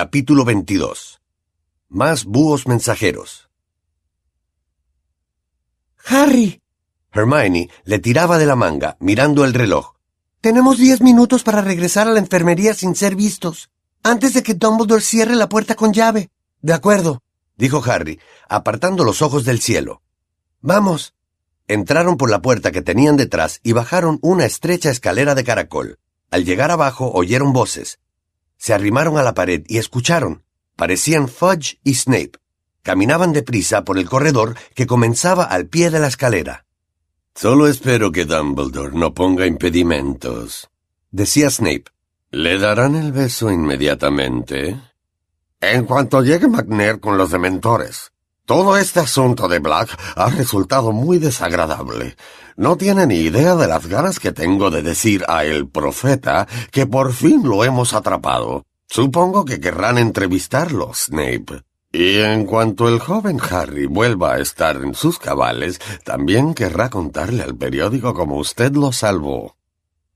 Capítulo 22 Más búhos mensajeros Harry, Hermione le tiraba de la manga, mirando el reloj. tenemos diez minutos para regresar a la enfermería sin ser vistos, antes de que Dumbledore cierre la puerta con llave. De acuerdo, dijo Harry, apartando los ojos del cielo. Vamos. Entraron por la puerta que tenían detrás y bajaron una estrecha escalera de caracol. Al llegar abajo oyeron voces. Se arrimaron a la pared y escucharon. Parecían Fudge y Snape. Caminaban deprisa por el corredor que comenzaba al pie de la escalera. Solo espero que Dumbledore no ponga impedimentos, decía Snape. ¿Le darán el beso inmediatamente? En cuanto llegue McNair con los dementores. Todo este asunto de Black ha resultado muy desagradable. No tiene ni idea de las ganas que tengo de decir a el profeta que por fin lo hemos atrapado. Supongo que querrán entrevistarlo, Snape. Y en cuanto el joven Harry vuelva a estar en sus cabales, también querrá contarle al periódico cómo usted lo salvó.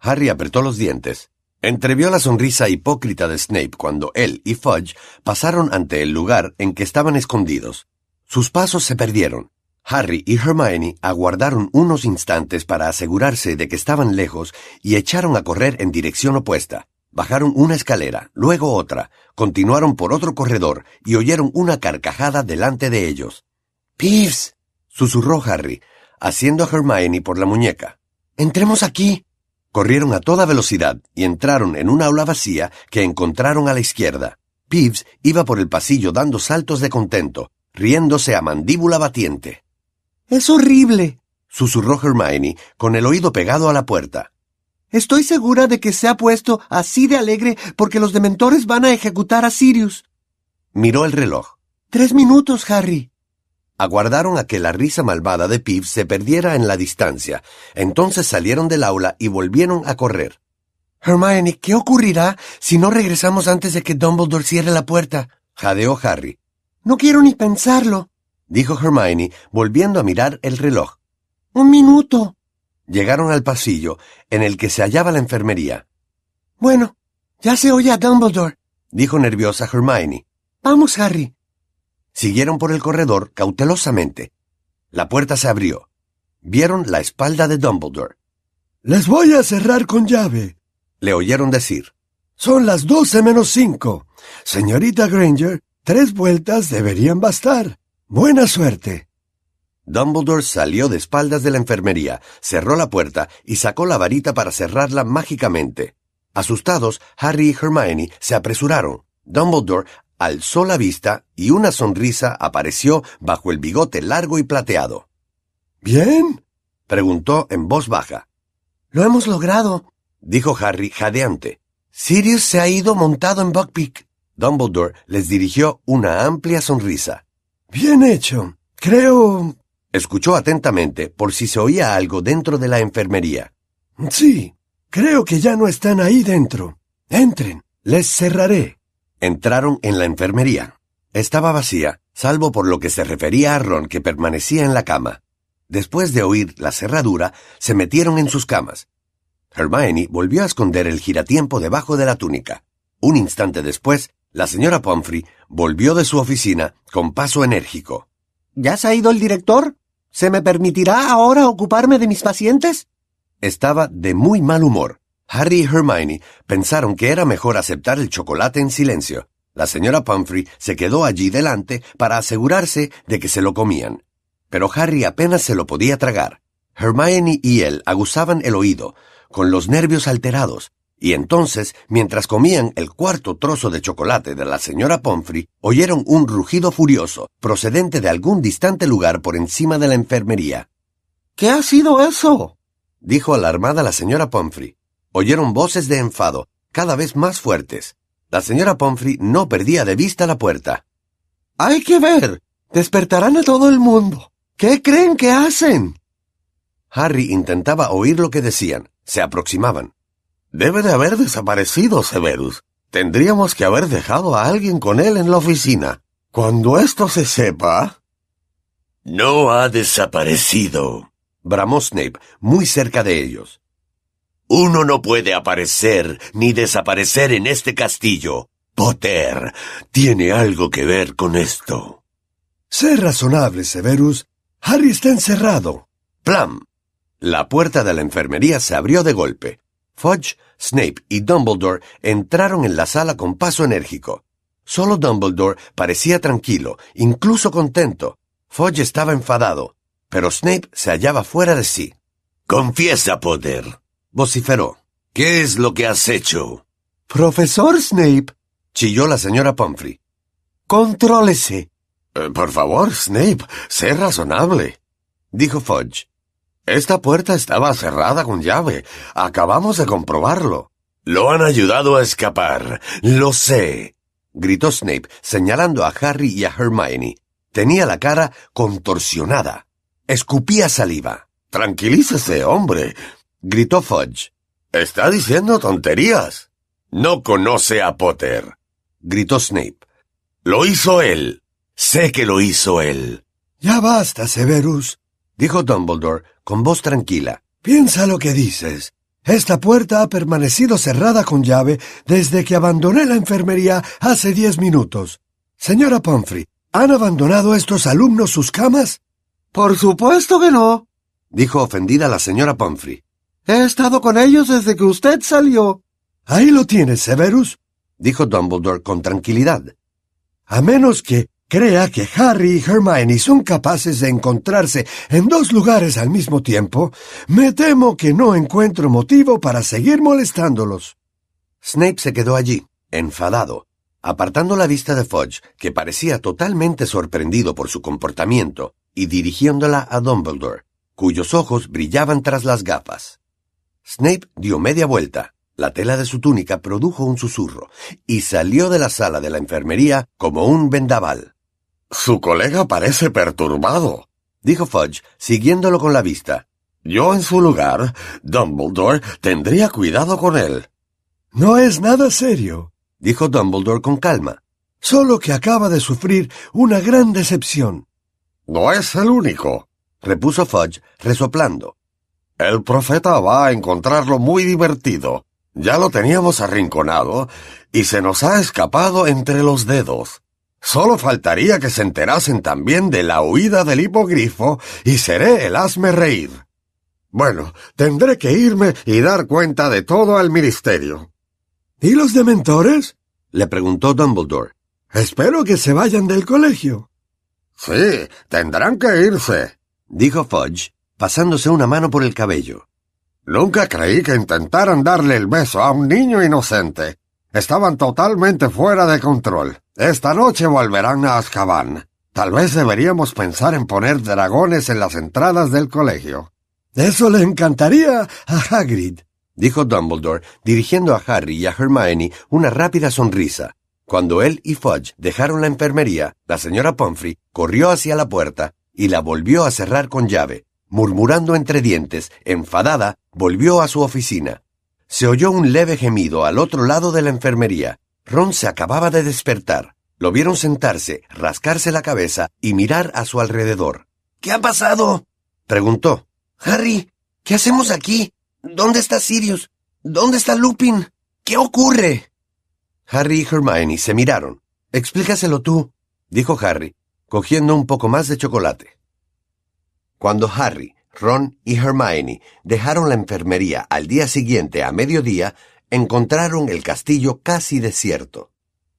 Harry apretó los dientes. Entrevió la sonrisa hipócrita de Snape cuando él y Fudge pasaron ante el lugar en que estaban escondidos. Sus pasos se perdieron. Harry y Hermione aguardaron unos instantes para asegurarse de que estaban lejos y echaron a correr en dirección opuesta. Bajaron una escalera, luego otra, continuaron por otro corredor y oyeron una carcajada delante de ellos. Peeves, susurró Harry, haciendo a Hermione por la muñeca. entremos aquí. Corrieron a toda velocidad y entraron en una aula vacía que encontraron a la izquierda. Peeves iba por el pasillo dando saltos de contento, riéndose a mandíbula batiente. Es horrible, susurró Hermione con el oído pegado a la puerta. Estoy segura de que se ha puesto así de alegre porque los dementores van a ejecutar a Sirius. Miró el reloj. Tres minutos, Harry. Aguardaron a que la risa malvada de Peeves se perdiera en la distancia. Entonces salieron del aula y volvieron a correr. Hermione, ¿qué ocurrirá si no regresamos antes de que Dumbledore cierre la puerta? jadeó Harry. No quiero ni pensarlo, dijo Hermione, volviendo a mirar el reloj. Un minuto. Llegaron al pasillo en el que se hallaba la enfermería. Bueno, ya se oye a Dumbledore, dijo nerviosa Hermione. Vamos, Harry. Siguieron por el corredor cautelosamente. La puerta se abrió. Vieron la espalda de Dumbledore. Les voy a cerrar con llave, le oyeron decir. Son las doce menos cinco. Señorita Granger, tres vueltas deberían bastar. Buena suerte. Dumbledore salió de espaldas de la enfermería, cerró la puerta y sacó la varita para cerrarla mágicamente. Asustados, Harry y Hermione se apresuraron. Dumbledore alzó la vista y una sonrisa apareció bajo el bigote largo y plateado. ¿Bien? preguntó en voz baja. Lo hemos logrado, dijo Harry jadeante. Sirius se ha ido montado en Buckbeak. Dumbledore les dirigió una amplia sonrisa. Bien hecho. Creo. Escuchó atentamente por si se oía algo dentro de la enfermería. Sí, creo que ya no están ahí dentro. Entren, les cerraré. Entraron en la enfermería. Estaba vacía, salvo por lo que se refería a Ron que permanecía en la cama. Después de oír la cerradura, se metieron en sus camas. Hermione volvió a esconder el giratiempo debajo de la túnica. Un instante después, la señora Pomfrey volvió de su oficina con paso enérgico. ¿Ya se ha ido el director? ¿Se me permitirá ahora ocuparme de mis pacientes? Estaba de muy mal humor. Harry y Hermione pensaron que era mejor aceptar el chocolate en silencio. La señora Pomfrey se quedó allí delante para asegurarse de que se lo comían. Pero Harry apenas se lo podía tragar. Hermione y él aguzaban el oído, con los nervios alterados, y entonces, mientras comían el cuarto trozo de chocolate de la señora Pomfrey, oyeron un rugido furioso, procedente de algún distante lugar por encima de la enfermería. ¿Qué ha sido eso? dijo alarmada la señora Pomfrey. Oyeron voces de enfado, cada vez más fuertes. La señora Pomfrey no perdía de vista la puerta. Hay que ver. Despertarán a todo el mundo. ¿Qué creen que hacen? Harry intentaba oír lo que decían. Se aproximaban. Debe de haber desaparecido, Severus. Tendríamos que haber dejado a alguien con él en la oficina. Cuando esto se sepa... No ha desaparecido, bramó Snape, muy cerca de ellos. Uno no puede aparecer ni desaparecer en este castillo. Potter tiene algo que ver con esto. Sé razonable, Severus. Harry está encerrado. Plam. La puerta de la enfermería se abrió de golpe. Fudge, Snape y Dumbledore entraron en la sala con paso enérgico. Solo Dumbledore parecía tranquilo, incluso contento. Fudge estaba enfadado, pero Snape se hallaba fuera de sí. Confiesa, Potter. Vociferó. ¿Qué es lo que has hecho? Profesor Snape, Chilló la señora Pomfrey. contrólese. Eh, por favor, Snape, sé razonable. Dijo Fudge. Esta puerta estaba cerrada con llave. Acabamos de comprobarlo. Lo han ayudado a escapar. Lo sé. Gritó Snape, señalando a Harry y a Hermione. Tenía la cara contorsionada. Escupía saliva. Tranquilícese, hombre. Gritó Fudge. Está diciendo tonterías. No conoce a Potter. Gritó Snape. Lo hizo él. Sé que lo hizo él. Ya basta, Severus. Dijo Dumbledore con voz tranquila. Piensa lo que dices. Esta puerta ha permanecido cerrada con llave desde que abandoné la enfermería hace diez minutos. Señora Pomfrey, ¿han abandonado estos alumnos sus camas? Por supuesto que no. Dijo ofendida la señora Pomfrey. He estado con ellos desde que usted salió. Ahí lo tienes, Severus. Dijo Dumbledore con tranquilidad. A menos que crea que Harry y Hermione son capaces de encontrarse en dos lugares al mismo tiempo, me temo que no encuentro motivo para seguir molestándolos. Snape se quedó allí, enfadado, apartando la vista de Fudge, que parecía totalmente sorprendido por su comportamiento, y dirigiéndola a Dumbledore, cuyos ojos brillaban tras las gafas. Snape dio media vuelta, la tela de su túnica produjo un susurro, y salió de la sala de la enfermería como un vendaval. Su colega parece perturbado. Dijo Fudge, siguiéndolo con la vista. Yo en su lugar, Dumbledore, tendría cuidado con él. No es nada serio. Dijo Dumbledore con calma. Solo que acaba de sufrir una gran decepción. No es el único. Repuso Fudge, resoplando. El profeta va a encontrarlo muy divertido. Ya lo teníamos arrinconado y se nos ha escapado entre los dedos. Solo faltaría que se enterasen también de la huida del hipogrifo y seré el hazme reír. Bueno, tendré que irme y dar cuenta de todo al ministerio. ¿Y los dementores? Le preguntó Dumbledore. Espero que se vayan del colegio. Sí, tendrán que irse. Dijo Fudge, pasándose una mano por el cabello. Nunca creí que intentaran darle el beso a un niño inocente. Estaban totalmente fuera de control. Esta noche volverán a Azkaban. Tal vez deberíamos pensar en poner dragones en las entradas del colegio. Eso le encantaría a Hagrid. Dijo Dumbledore, dirigiendo a Harry y a Hermione una rápida sonrisa. Cuando él y Fudge dejaron la enfermería, la señora Pomfrey corrió hacia la puerta y la volvió a cerrar con llave. Murmurando entre dientes, enfadada, volvió a su oficina. Se oyó un leve gemido al otro lado de la enfermería. Ron se acababa de despertar. Lo vieron sentarse, rascarse la cabeza y mirar a su alrededor. ¿Qué ha pasado? Preguntó. Harry, ¿qué hacemos aquí? ¿Dónde está Sirius? ¿Dónde está Lupin? ¿Qué ocurre? Harry y Hermione se miraron. Explícaselo tú, dijo Harry, cogiendo un poco más de chocolate. Cuando Harry, Ron y Hermione dejaron la enfermería al día siguiente a mediodía, encontraron el castillo casi desierto.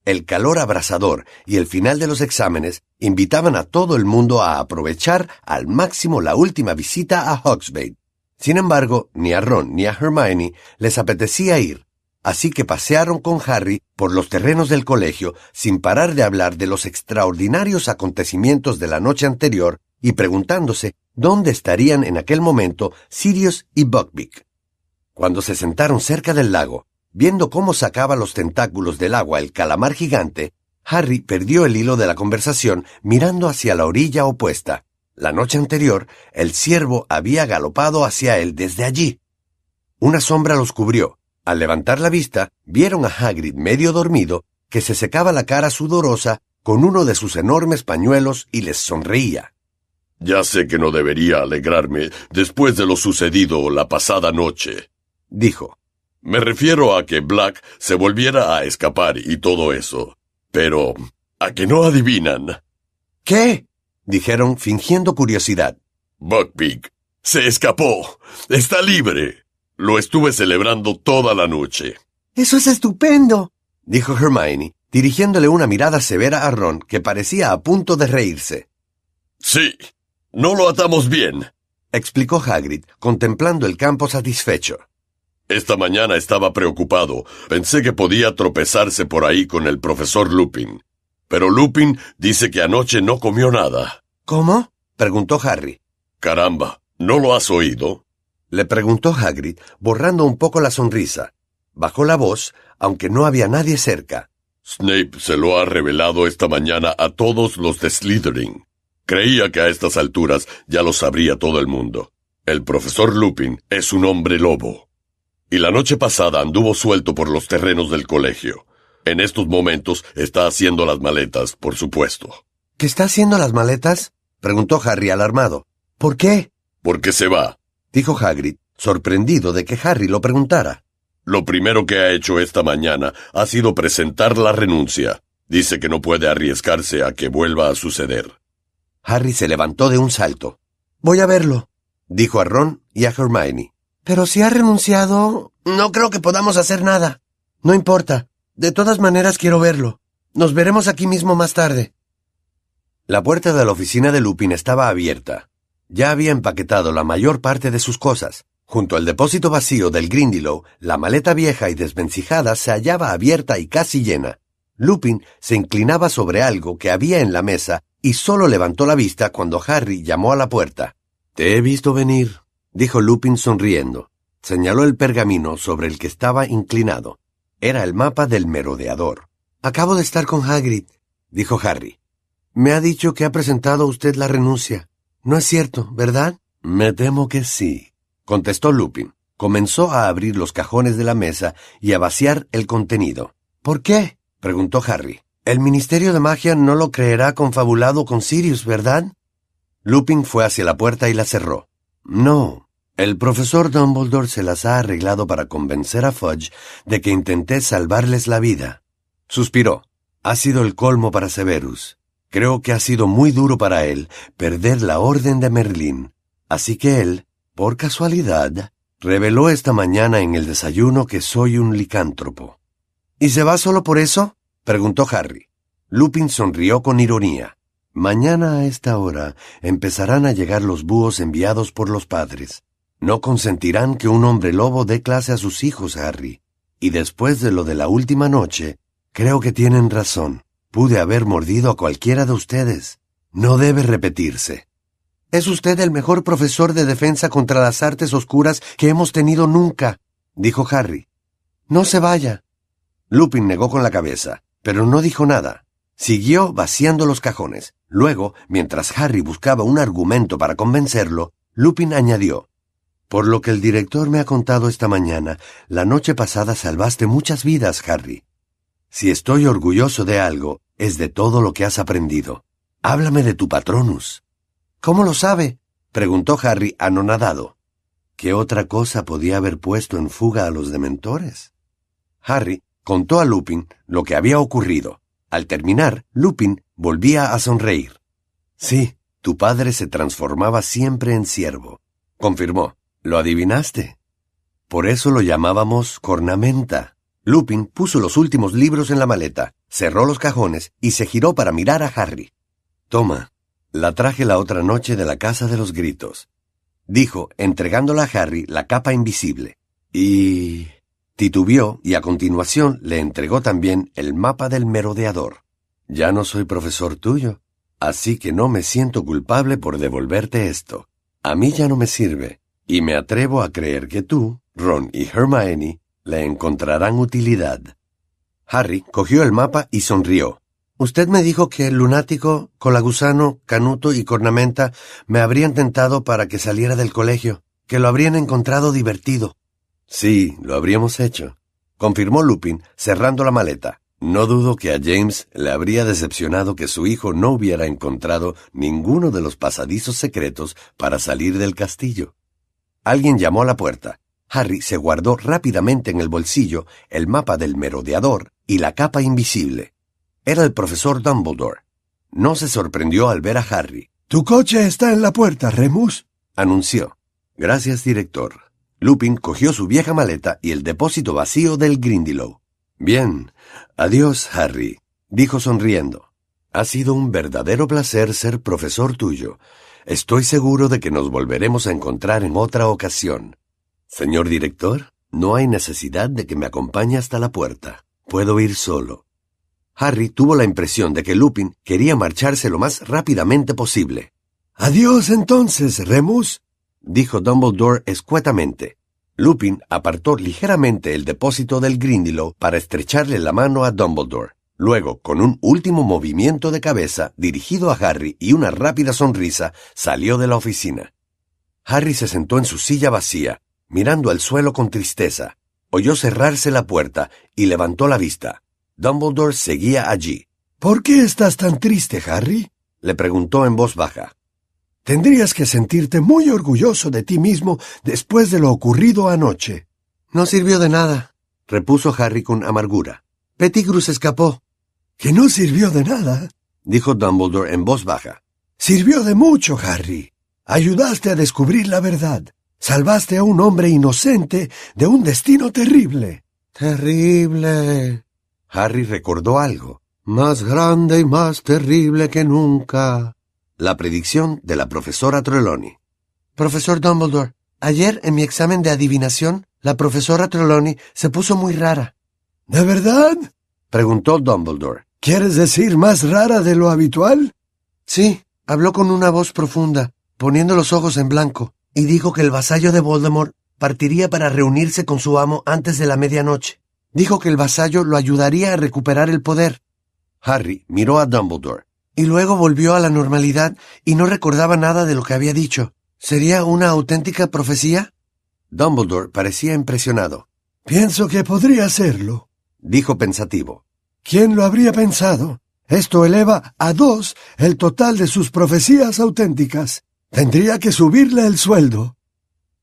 El calor abrasador y el final de los exámenes invitaban a todo el mundo a aprovechar al máximo la última visita a Hogsmeade. Sin embargo, ni a Ron ni a Hermione les apetecía ir, así que pasearon con Harry por los terrenos del colegio sin parar de hablar de los extraordinarios acontecimientos de la noche anterior y preguntándose dónde estarían en aquel momento Sirius y Buckbeak. Cuando se sentaron cerca del lago, viendo cómo sacaba los tentáculos del agua el calamar gigante, Harry perdió el hilo de la conversación mirando hacia la orilla opuesta. La noche anterior, el ciervo había galopado hacia él desde allí. Una sombra los cubrió. Al levantar la vista, vieron a Hagrid medio dormido, que se secaba la cara sudorosa con uno de sus enormes pañuelos y les sonreía. Ya sé que no debería alegrarme después de lo sucedido la pasada noche, Dijo. Me refiero a que Black se volviera a escapar y todo eso. Pero, ¿a que no adivinan? ¿Qué? dijeron fingiendo curiosidad. Buckbeak se escapó. Está libre. Lo estuve celebrando toda la noche. Eso es estupendo, dijo Hermione, dirigiéndole una mirada severa a Ron que parecía a punto de reírse. Sí. No lo atamos bien, explicó Hagrid, contemplando el campo satisfecho. Esta mañana estaba preocupado. Pensé que podía tropezarse por ahí con el profesor Lupin. Pero Lupin dice que anoche no comió nada. ¿Cómo? preguntó Harry. Caramba, ¿no lo has oído? le preguntó Hagrid, borrando un poco la sonrisa. Bajó la voz, aunque no había nadie cerca. Snape se lo ha revelado esta mañana a todos los de Slytherin. Creía que a estas alturas ya lo sabría todo el mundo. El profesor Lupin es un hombre lobo. Y la noche pasada anduvo suelto por los terrenos del colegio. En estos momentos está haciendo las maletas, por supuesto. ¿Qué está haciendo las maletas? preguntó Harry alarmado. ¿Por qué? Porque se va, dijo Hagrid, sorprendido de que Harry lo preguntara. Lo primero que ha hecho esta mañana ha sido presentar la renuncia. Dice que no puede arriesgarse a que vuelva a suceder. Harry se levantó de un salto. Voy a verlo, dijo a Ron y a Hermione. Pero si ha renunciado... No creo que podamos hacer nada. No importa. De todas maneras quiero verlo. Nos veremos aquí mismo más tarde. La puerta de la oficina de Lupin estaba abierta. Ya había empaquetado la mayor parte de sus cosas. Junto al depósito vacío del Grindylow, la maleta vieja y desvencijada se hallaba abierta y casi llena. Lupin se inclinaba sobre algo que había en la mesa y solo levantó la vista cuando Harry llamó a la puerta. Te he visto venir, dijo Lupin sonriendo. Señaló el pergamino sobre el que estaba inclinado. Era el mapa del merodeador. Acabo de estar con Hagrid, dijo Harry. Me ha dicho que ha presentado usted la renuncia. No es cierto, ¿verdad? Me temo que sí, contestó Lupin. Comenzó a abrir los cajones de la mesa y a vaciar el contenido. ¿Por qué? preguntó Harry. El Ministerio de Magia no lo creerá confabulado con Sirius, ¿verdad? Lupin fue hacia la puerta y la cerró. No, el profesor Dumbledore se las ha arreglado para convencer a Fudge de que intenté salvarles la vida. Suspiró. Ha sido el colmo para Severus. Creo que ha sido muy duro para él perder la orden de Merlín. Así que él, por casualidad, reveló esta mañana en el desayuno que soy un licántropo. ¿Y se va solo por eso? Preguntó Harry. Lupin sonrió con ironía. Mañana a esta hora empezarán a llegar los búhos enviados por los padres. No consentirán que un hombre lobo dé clase a sus hijos, Harry. Y después de lo de la última noche, creo que tienen razón. Pude haber mordido a cualquiera de ustedes. No debe repetirse. Es usted el mejor profesor de defensa contra las artes oscuras que hemos tenido nunca, dijo Harry. No se vaya. Lupin negó con la cabeza, pero no dijo nada. Siguió vaciando los cajones. Luego, mientras Harry buscaba un argumento para convencerlo, Lupin añadió por lo que el director me ha contado esta mañana, la noche pasada salvaste muchas vidas, Harry. Si estoy orgulloso de algo, es de todo lo que has aprendido. Háblame de tu patronus. ¿Cómo lo sabe? preguntó Harry anonadado. ¿Qué otra cosa podía haber puesto en fuga a los dementores? Harry contó a Lupin lo que había ocurrido. Al terminar, Lupin volvía a sonreír. Sí, tu padre se transformaba siempre en siervo, confirmó. Lo adivinaste. Por eso lo llamábamos cornamenta. Lupin puso los últimos libros en la maleta, cerró los cajones y se giró para mirar a Harry. Toma, la traje la otra noche de la casa de los gritos, dijo, entregándole a Harry la capa invisible. Y... titubeó y a continuación le entregó también el mapa del merodeador. Ya no soy profesor tuyo, así que no me siento culpable por devolverte esto. A mí ya no me sirve, y me atrevo a creer que tú, Ron y Hermione le encontrarán utilidad. Harry cogió el mapa y sonrió. Usted me dijo que el lunático, Colagusano, Canuto y Cornamenta me habrían tentado para que saliera del colegio, que lo habrían encontrado divertido. Sí, lo habríamos hecho, confirmó Lupin, cerrando la maleta. No dudo que a James le habría decepcionado que su hijo no hubiera encontrado ninguno de los pasadizos secretos para salir del castillo. Alguien llamó a la puerta. Harry se guardó rápidamente en el bolsillo el mapa del merodeador y la capa invisible. Era el profesor Dumbledore. No se sorprendió al ver a Harry. Tu coche está en la puerta, Remus, anunció. Gracias, director. Lupin cogió su vieja maleta y el depósito vacío del Grindylow. Bien. Adiós, Harry, dijo sonriendo. Ha sido un verdadero placer ser profesor tuyo. Estoy seguro de que nos volveremos a encontrar en otra ocasión. Señor director, no hay necesidad de que me acompañe hasta la puerta. Puedo ir solo. Harry tuvo la impresión de que Lupin quería marcharse lo más rápidamente posible. Adiós entonces, Remus, dijo Dumbledore escuetamente. Lupin apartó ligeramente el depósito del Grindylow para estrecharle la mano a Dumbledore. Luego, con un último movimiento de cabeza dirigido a Harry y una rápida sonrisa, salió de la oficina. Harry se sentó en su silla vacía, mirando al suelo con tristeza. Oyó cerrarse la puerta y levantó la vista. Dumbledore seguía allí. ¿Por qué estás tan triste, Harry? le preguntó en voz baja. Tendrías que sentirte muy orgulloso de ti mismo después de lo ocurrido anoche. No sirvió de nada, repuso Harry con amargura. Pettigrew escapó. ¿Que no sirvió de nada? dijo Dumbledore en voz baja. Sirvió de mucho, Harry. Ayudaste a descubrir la verdad. Salvaste a un hombre inocente de un destino terrible. Terrible. Harry recordó algo. Más grande y más terrible que nunca. La predicción de la profesora Trelawney. Profesor Dumbledore, ayer en mi examen de adivinación, la profesora Trelawney se puso muy rara. ¿De verdad? preguntó Dumbledore. ¿Quieres decir más rara de lo habitual? Sí, habló con una voz profunda, poniendo los ojos en blanco, y dijo que el vasallo de Voldemort partiría para reunirse con su amo antes de la medianoche. Dijo que el vasallo lo ayudaría a recuperar el poder. Harry miró a Dumbledore y luego volvió a la normalidad y no recordaba nada de lo que había dicho. ¿Sería una auténtica profecía? Dumbledore parecía impresionado. Pienso que podría serlo, dijo pensativo. ¿Quién lo habría pensado? Esto eleva a dos el total de sus profecías auténticas. Tendría que subirle el sueldo.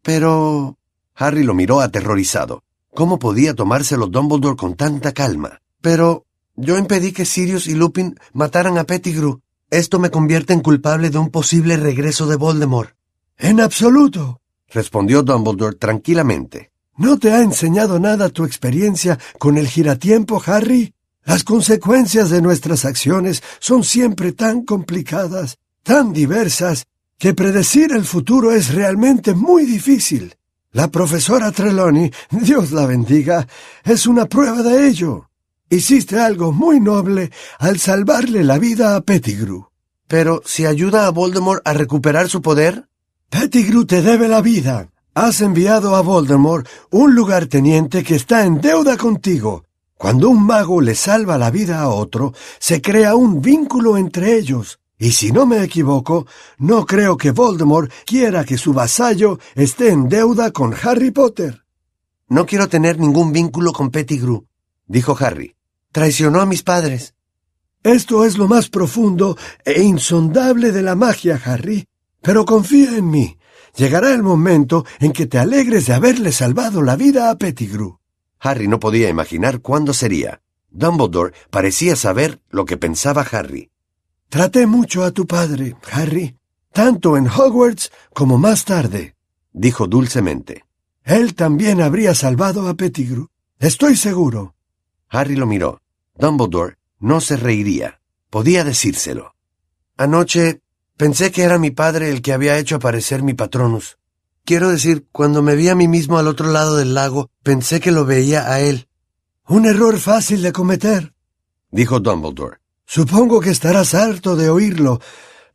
Pero... Harry lo miró aterrorizado. ¿Cómo podía tomárselo Dumbledore con tanta calma? Pero yo impedí que Sirius y Lupin mataran a Pettigrew. Esto me convierte en culpable de un posible regreso de Voldemort. En absoluto, respondió Dumbledore tranquilamente. ¿No te ha enseñado nada tu experiencia con el giratiempo, Harry? Las consecuencias de nuestras acciones son siempre tan complicadas, tan diversas, que predecir el futuro es realmente muy difícil. La profesora Trelawney, Dios la bendiga, es una prueba de ello. Hiciste algo muy noble al salvarle la vida a Pettigrew. Pero si ayuda a Voldemort a recuperar su poder. Pettigrew te debe la vida. Has enviado a Voldemort un lugarteniente que está en deuda contigo. Cuando un mago le salva la vida a otro, se crea un vínculo entre ellos. Y si no me equivoco, no creo que Voldemort quiera que su vasallo esté en deuda con Harry Potter. No quiero tener ningún vínculo con Pettigrew, dijo Harry. Traicionó a mis padres. Esto es lo más profundo e insondable de la magia, Harry. Pero confía en mí. Llegará el momento en que te alegres de haberle salvado la vida a Pettigrew. Harry no podía imaginar cuándo sería. Dumbledore parecía saber lo que pensaba Harry. Traté mucho a tu padre, Harry, tanto en Hogwarts como más tarde, dijo dulcemente. Él también habría salvado a Pettigrew. Estoy seguro. Harry lo miró. Dumbledore no se reiría. Podía decírselo. Anoche pensé que era mi padre el que había hecho aparecer mi patronus. Quiero decir, cuando me vi a mí mismo al otro lado del lago, pensé que lo veía a él. Un error fácil de cometer, dijo Dumbledore. Supongo que estarás harto de oírlo,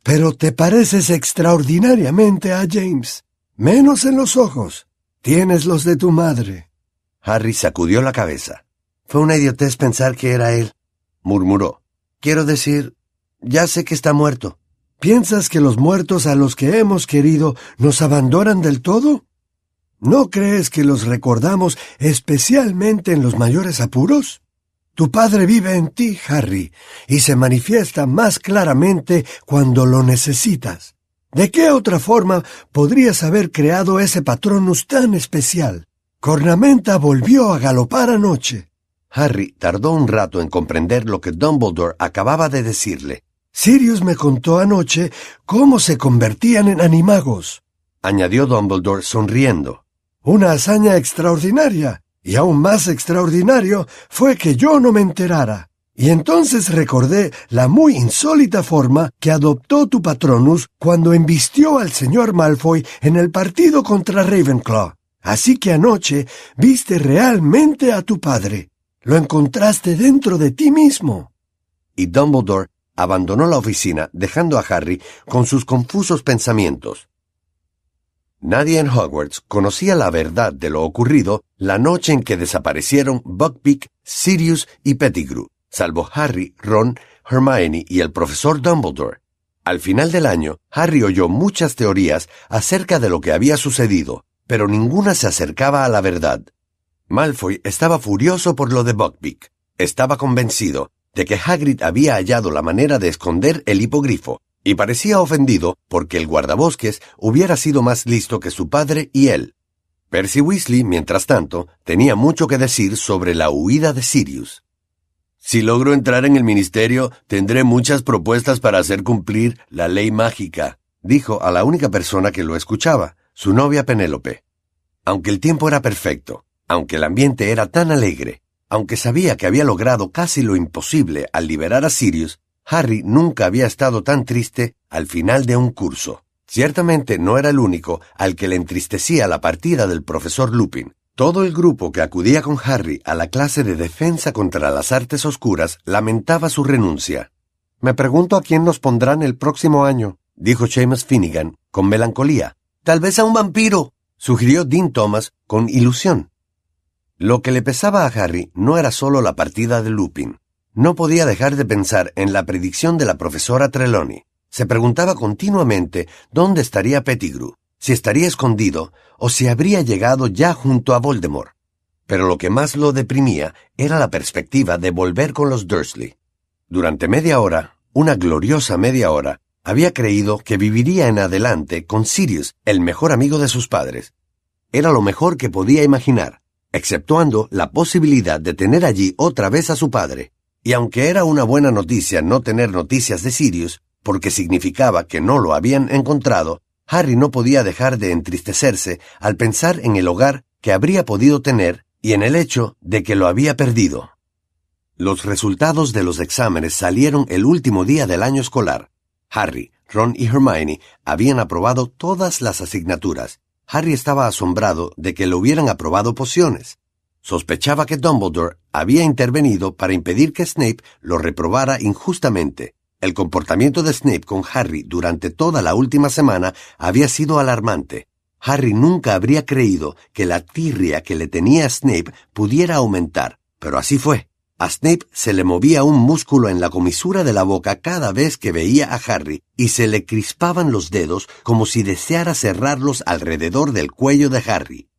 pero te pareces extraordinariamente a James. Menos en los ojos. Tienes los de tu madre. Harry sacudió la cabeza. Fue una idiotez pensar que era él, murmuró. Quiero decir, ya sé que está muerto. ¿Piensas que los muertos a los que hemos querido nos abandonan del todo? ¿No crees que los recordamos especialmente en los mayores apuros? Tu padre vive en ti, Harry, y se manifiesta más claramente cuando lo necesitas. ¿De qué otra forma podrías haber creado ese patronus tan especial? Cornamenta volvió a galopar anoche. Harry tardó un rato en comprender lo que Dumbledore acababa de decirle. Sirius me contó anoche cómo se convertían en animagos, añadió Dumbledore sonriendo. Una hazaña extraordinaria, y aún más extraordinario fue que yo no me enterara. Y entonces recordé la muy insólita forma que adoptó tu patronus cuando embistió al señor Malfoy en el partido contra Ravenclaw. Así que anoche viste realmente a tu padre. Lo encontraste dentro de ti mismo. Y Dumbledore abandonó la oficina dejando a Harry con sus confusos pensamientos. Nadie en Hogwarts conocía la verdad de lo ocurrido la noche en que desaparecieron Buckbeak, Sirius y Pettigrew salvo Harry, Ron, Hermione y el profesor Dumbledore. Al final del año, Harry oyó muchas teorías acerca de lo que había sucedido, pero ninguna se acercaba a la verdad. Malfoy estaba furioso por lo de Buckbeak. Estaba convencido de que Hagrid había hallado la manera de esconder el hipogrifo, y parecía ofendido porque el guardabosques hubiera sido más listo que su padre y él. Percy Weasley, mientras tanto, tenía mucho que decir sobre la huida de Sirius. Si logro entrar en el ministerio, tendré muchas propuestas para hacer cumplir la ley mágica, dijo a la única persona que lo escuchaba, su novia Penélope. Aunque el tiempo era perfecto, aunque el ambiente era tan alegre, aunque sabía que había logrado casi lo imposible al liberar a Sirius, Harry nunca había estado tan triste al final de un curso. Ciertamente no era el único al que le entristecía la partida del profesor Lupin, todo el grupo que acudía con Harry a la clase de defensa contra las artes oscuras lamentaba su renuncia. Me pregunto a quién nos pondrán el próximo año, dijo Seamus Finnegan, con melancolía. Tal vez a un vampiro, sugirió Dean Thomas con ilusión. Lo que le pesaba a Harry no era solo la partida de Lupin. No podía dejar de pensar en la predicción de la profesora Trelawney. Se preguntaba continuamente dónde estaría Pettigrew, si estaría escondido o si habría llegado ya junto a Voldemort. Pero lo que más lo deprimía era la perspectiva de volver con los Dursley. Durante media hora, una gloriosa media hora, había creído que viviría en adelante con Sirius, el mejor amigo de sus padres. Era lo mejor que podía imaginar, exceptuando la posibilidad de tener allí otra vez a su padre. Y aunque era una buena noticia no tener noticias de Sirius, porque significaba que no lo habían encontrado, Harry no podía dejar de entristecerse al pensar en el hogar que habría podido tener y en el hecho de que lo había perdido. Los resultados de los exámenes salieron el último día del año escolar. Harry, Ron y Hermione habían aprobado todas las asignaturas. Harry estaba asombrado de que le hubieran aprobado pociones. Sospechaba que Dumbledore había intervenido para impedir que Snape lo reprobara injustamente, el comportamiento de Snape con Harry durante toda la última semana había sido alarmante. Harry nunca habría creído que la tirria que le tenía Snape pudiera aumentar, pero así fue. A Snape se le movía un músculo en la comisura de la boca cada vez que veía a Harry y se le crispaban los dedos como si deseara cerrarlos alrededor del cuello de Harry.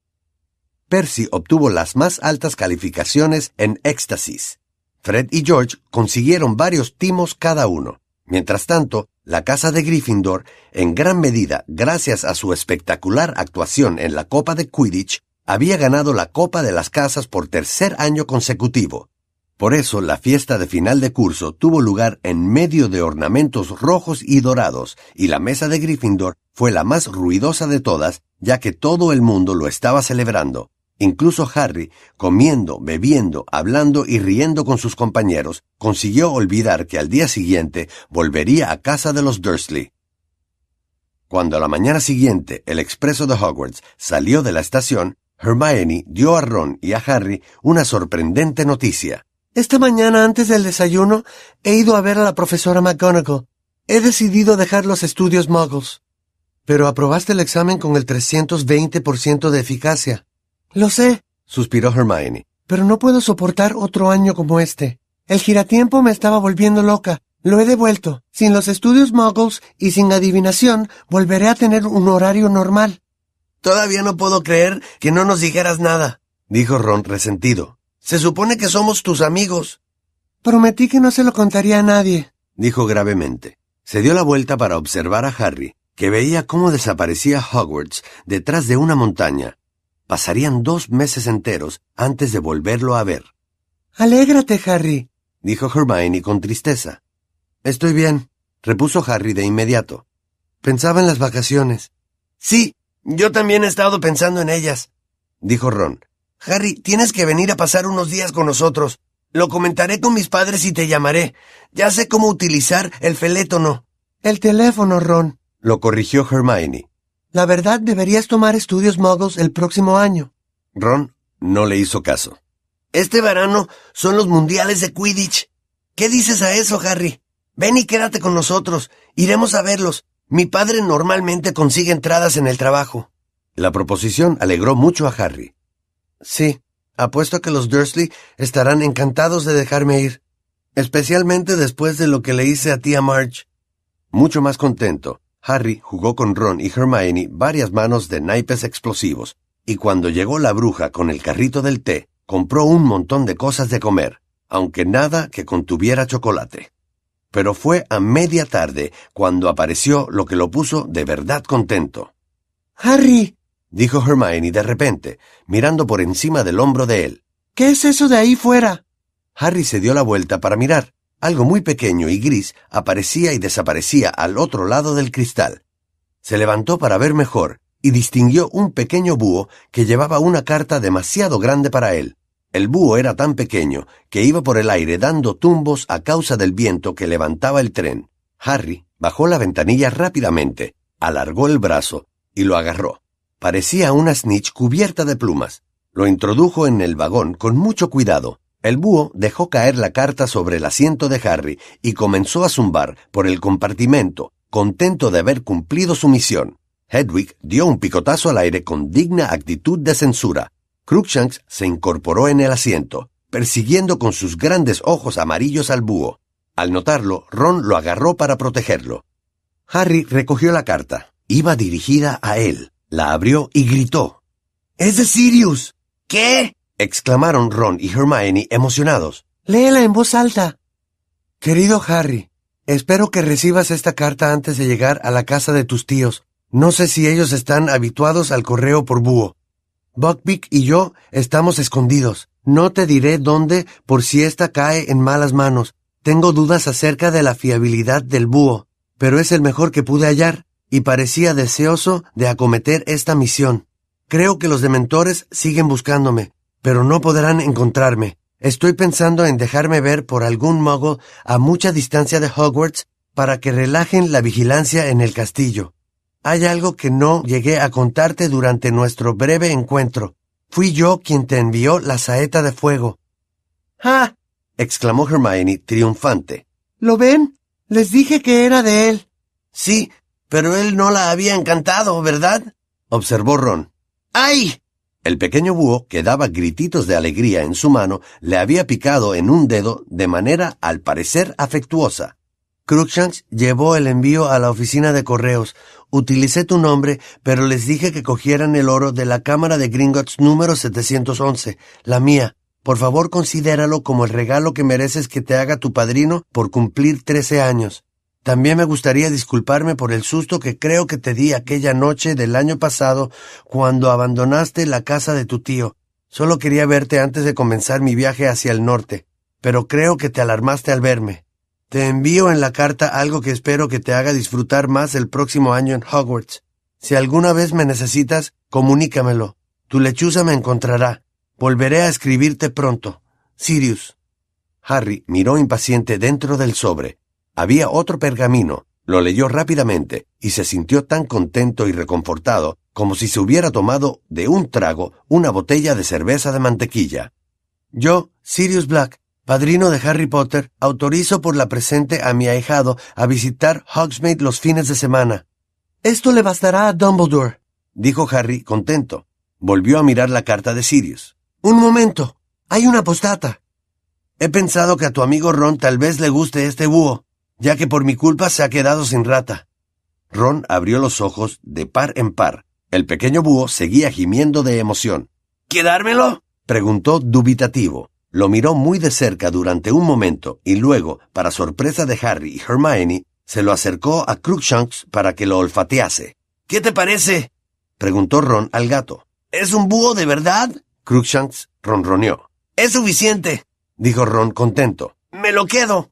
Percy obtuvo las más altas calificaciones en éxtasis. Fred y George consiguieron varios timos cada uno. Mientras tanto, la casa de Gryffindor, en gran medida gracias a su espectacular actuación en la Copa de Quidditch, había ganado la Copa de las Casas por tercer año consecutivo. Por eso la fiesta de final de curso tuvo lugar en medio de ornamentos rojos y dorados, y la mesa de Gryffindor fue la más ruidosa de todas, ya que todo el mundo lo estaba celebrando. Incluso Harry, comiendo, bebiendo, hablando y riendo con sus compañeros, consiguió olvidar que al día siguiente volvería a casa de los Dursley. Cuando a la mañana siguiente el expreso de Hogwarts salió de la estación, Hermione dio a Ron y a Harry una sorprendente noticia. Esta mañana antes del desayuno he ido a ver a la profesora McGonagall. He decidido dejar los estudios muggles. Pero aprobaste el examen con el 320% de eficacia. Lo sé, suspiró Hermione, pero no puedo soportar otro año como este. El giratiempo me estaba volviendo loca. Lo he devuelto. Sin los estudios muggles y sin adivinación, volveré a tener un horario normal. Todavía no puedo creer que no nos dijeras nada, dijo Ron resentido. Se supone que somos tus amigos. Prometí que no se lo contaría a nadie, dijo gravemente. Se dio la vuelta para observar a Harry, que veía cómo desaparecía Hogwarts detrás de una montaña, Pasarían dos meses enteros antes de volverlo a ver. Alégrate, Harry, dijo Hermione con tristeza. Estoy bien, repuso Harry de inmediato. Pensaba en las vacaciones. Sí, yo también he estado pensando en ellas, dijo Ron. Harry, tienes que venir a pasar unos días con nosotros. Lo comentaré con mis padres y te llamaré. Ya sé cómo utilizar el felétono. El teléfono, Ron. Lo corrigió Hermione. La verdad, deberías tomar estudios muggles el próximo año. Ron no le hizo caso. Este verano son los mundiales de Quidditch. ¿Qué dices a eso, Harry? Ven y quédate con nosotros. Iremos a verlos. Mi padre normalmente consigue entradas en el trabajo. La proposición alegró mucho a Harry. Sí, apuesto que los Dursley estarán encantados de dejarme ir, especialmente después de lo que le hice a tía Marge. Mucho más contento, Harry jugó con Ron y Hermione varias manos de naipes explosivos, y cuando llegó la bruja con el carrito del té, compró un montón de cosas de comer, aunque nada que contuviera chocolate. Pero fue a media tarde cuando apareció lo que lo puso de verdad contento. Harry, dijo Hermione de repente, mirando por encima del hombro de él. ¿Qué es eso de ahí fuera? Harry se dio la vuelta para mirar. Algo muy pequeño y gris aparecía y desaparecía al otro lado del cristal. Se levantó para ver mejor y distinguió un pequeño búho que llevaba una carta demasiado grande para él. El búho era tan pequeño que iba por el aire dando tumbos a causa del viento que levantaba el tren. Harry bajó la ventanilla rápidamente, alargó el brazo y lo agarró. Parecía una snitch cubierta de plumas. Lo introdujo en el vagón con mucho cuidado. El búho dejó caer la carta sobre el asiento de Harry y comenzó a zumbar por el compartimento, contento de haber cumplido su misión. Hedwig dio un picotazo al aire con digna actitud de censura. Cruikshanks se incorporó en el asiento, persiguiendo con sus grandes ojos amarillos al búho. Al notarlo, Ron lo agarró para protegerlo. Harry recogió la carta. Iba dirigida a él. La abrió y gritó. ¡Es de Sirius! ¿Qué? exclamaron Ron y Hermione emocionados. Léela en voz alta. Querido Harry, espero que recibas esta carta antes de llegar a la casa de tus tíos. No sé si ellos están habituados al correo por búho. Buckbeak y yo estamos escondidos. No te diré dónde por si ésta cae en malas manos. Tengo dudas acerca de la fiabilidad del búho, pero es el mejor que pude hallar y parecía deseoso de acometer esta misión. Creo que los dementores siguen buscándome, pero no podrán encontrarme. Estoy pensando en dejarme ver por algún mogo a mucha distancia de Hogwarts para que relajen la vigilancia en el castillo. Hay algo que no llegué a contarte durante nuestro breve encuentro. Fui yo quien te envió la saeta de fuego. ¡Ah! exclamó Hermione triunfante. ¿Lo ven? Les dije que era de él. Sí, pero él no la había encantado, ¿verdad? observó Ron. ¡Ay! El pequeño búho, que daba grititos de alegría en su mano, le había picado en un dedo de manera, al parecer, afectuosa. Cruikshanks llevó el envío a la oficina de correos. Utilicé tu nombre, pero les dije que cogieran el oro de la cámara de Gringotts número 711, la mía. Por favor, considéralo como el regalo que mereces que te haga tu padrino por cumplir trece años. También me gustaría disculparme por el susto que creo que te di aquella noche del año pasado cuando abandonaste la casa de tu tío. Solo quería verte antes de comenzar mi viaje hacia el norte, pero creo que te alarmaste al verme. Te envío en la carta algo que espero que te haga disfrutar más el próximo año en Hogwarts. Si alguna vez me necesitas, comunícamelo. Tu lechuza me encontrará. Volveré a escribirte pronto. Sirius. Harry miró impaciente dentro del sobre. Había otro pergamino, lo leyó rápidamente y se sintió tan contento y reconfortado como si se hubiera tomado de un trago una botella de cerveza de mantequilla. Yo, Sirius Black, padrino de Harry Potter, autorizo por la presente a mi ahijado a visitar Hogsmeade los fines de semana. Esto le bastará a Dumbledore, dijo Harry contento. Volvió a mirar la carta de Sirius. Un momento. Hay una postata. He pensado que a tu amigo Ron tal vez le guste este búho ya que por mi culpa se ha quedado sin rata. Ron abrió los ojos de par en par. El pequeño búho seguía gimiendo de emoción. ¿Quedármelo? preguntó dubitativo. Lo miró muy de cerca durante un momento y luego, para sorpresa de Harry y Hermione, se lo acercó a Cruikshanks para que lo olfatease. ¿Qué te parece? preguntó Ron al gato. ¿Es un búho de verdad? Cruikshanks ronroneó. Es suficiente, dijo Ron contento. Me lo quedo.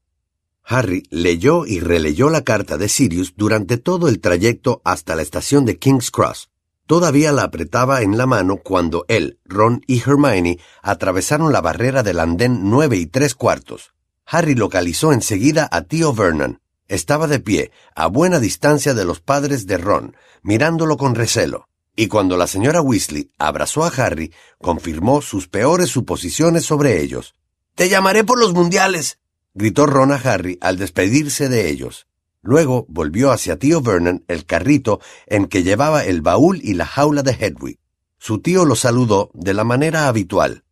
Harry leyó y releyó la carta de Sirius durante todo el trayecto hasta la estación de King's Cross. Todavía la apretaba en la mano cuando él, Ron y Hermione atravesaron la barrera del andén nueve y tres cuartos. Harry localizó enseguida a tío Vernon. Estaba de pie, a buena distancia de los padres de Ron, mirándolo con recelo. Y cuando la señora Weasley abrazó a Harry, confirmó sus peores suposiciones sobre ellos. Te llamaré por los mundiales, gritó Ron a Harry al despedirse de ellos. Luego volvió hacia tío Vernon el carrito en que llevaba el baúl y la jaula de Hedwig. Su tío lo saludó de la manera habitual.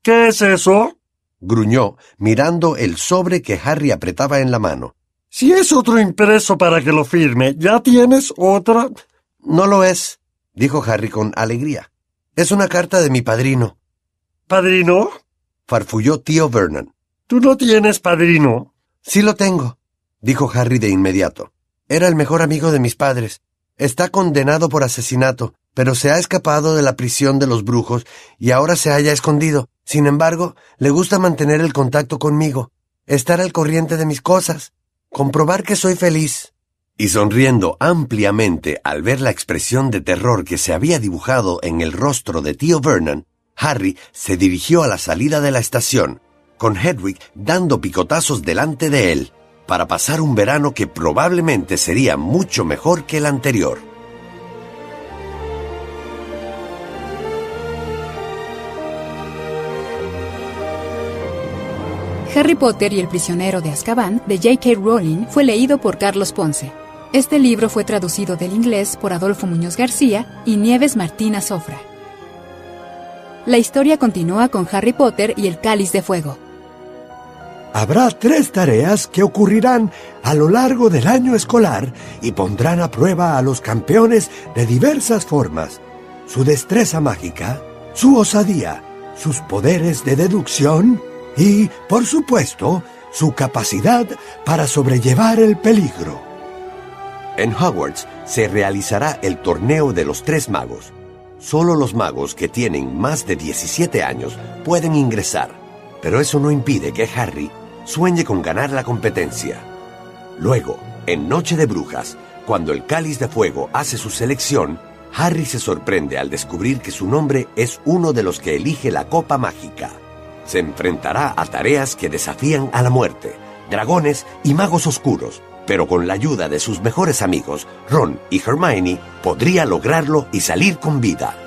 ¿Qué es eso? gruñó, mirando el sobre que Harry apretaba en la mano. Si es otro impreso para que lo firme, ¿ya tienes otra? No lo es, dijo Harry con alegría. Es una carta de mi padrino. ¿Padrino? farfulló tío Vernon. ¿Tú no tienes padrino? Sí lo tengo, dijo Harry de inmediato. Era el mejor amigo de mis padres. Está condenado por asesinato, pero se ha escapado de la prisión de los brujos y ahora se halla escondido. Sin embargo, le gusta mantener el contacto conmigo, estar al corriente de mis cosas, comprobar que soy feliz. Y sonriendo ampliamente al ver la expresión de terror que se había dibujado en el rostro de tío Vernon, Harry se dirigió a la salida de la estación, con Hedwig dando picotazos delante de él, para pasar un verano que probablemente sería mucho mejor que el anterior. Harry Potter y el prisionero de Azkaban de J.K. Rowling fue leído por Carlos Ponce. Este libro fue traducido del inglés por Adolfo Muñoz García y Nieves Martina Sofra. La historia continúa con Harry Potter y el Cáliz de Fuego. Habrá tres tareas que ocurrirán a lo largo del año escolar y pondrán a prueba a los campeones de diversas formas. Su destreza mágica, su osadía, sus poderes de deducción y, por supuesto, su capacidad para sobrellevar el peligro. En Hogwarts se realizará el torneo de los tres magos. Solo los magos que tienen más de 17 años pueden ingresar, pero eso no impide que Harry sueñe con ganar la competencia. Luego, en Noche de Brujas, cuando el Cáliz de Fuego hace su selección, Harry se sorprende al descubrir que su nombre es uno de los que elige la Copa Mágica. Se enfrentará a tareas que desafían a la muerte, dragones y magos oscuros, pero con la ayuda de sus mejores amigos, Ron y Hermione, podría lograrlo y salir con vida.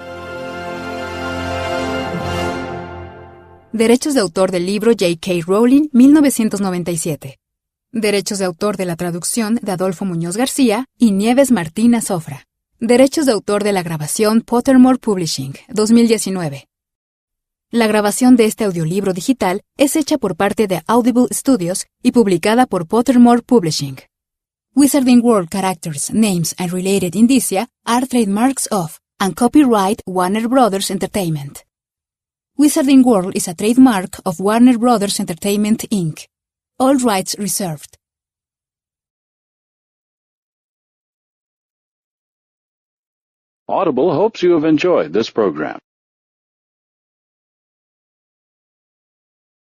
Derechos de autor del libro J.K. Rowling, 1997. Derechos de autor de la traducción de Adolfo Muñoz García y Nieves Martina Sofra. Derechos de autor de la grabación Pottermore Publishing, 2019. La grabación de este audiolibro digital es hecha por parte de Audible Studios y publicada por Pottermore Publishing. Wizarding World characters, names, and related indicia are trademarks of and copyright Warner Brothers Entertainment. Wizarding World is a trademark of Warner Brothers Entertainment, Inc. All rights reserved. Audible hopes you have enjoyed this program.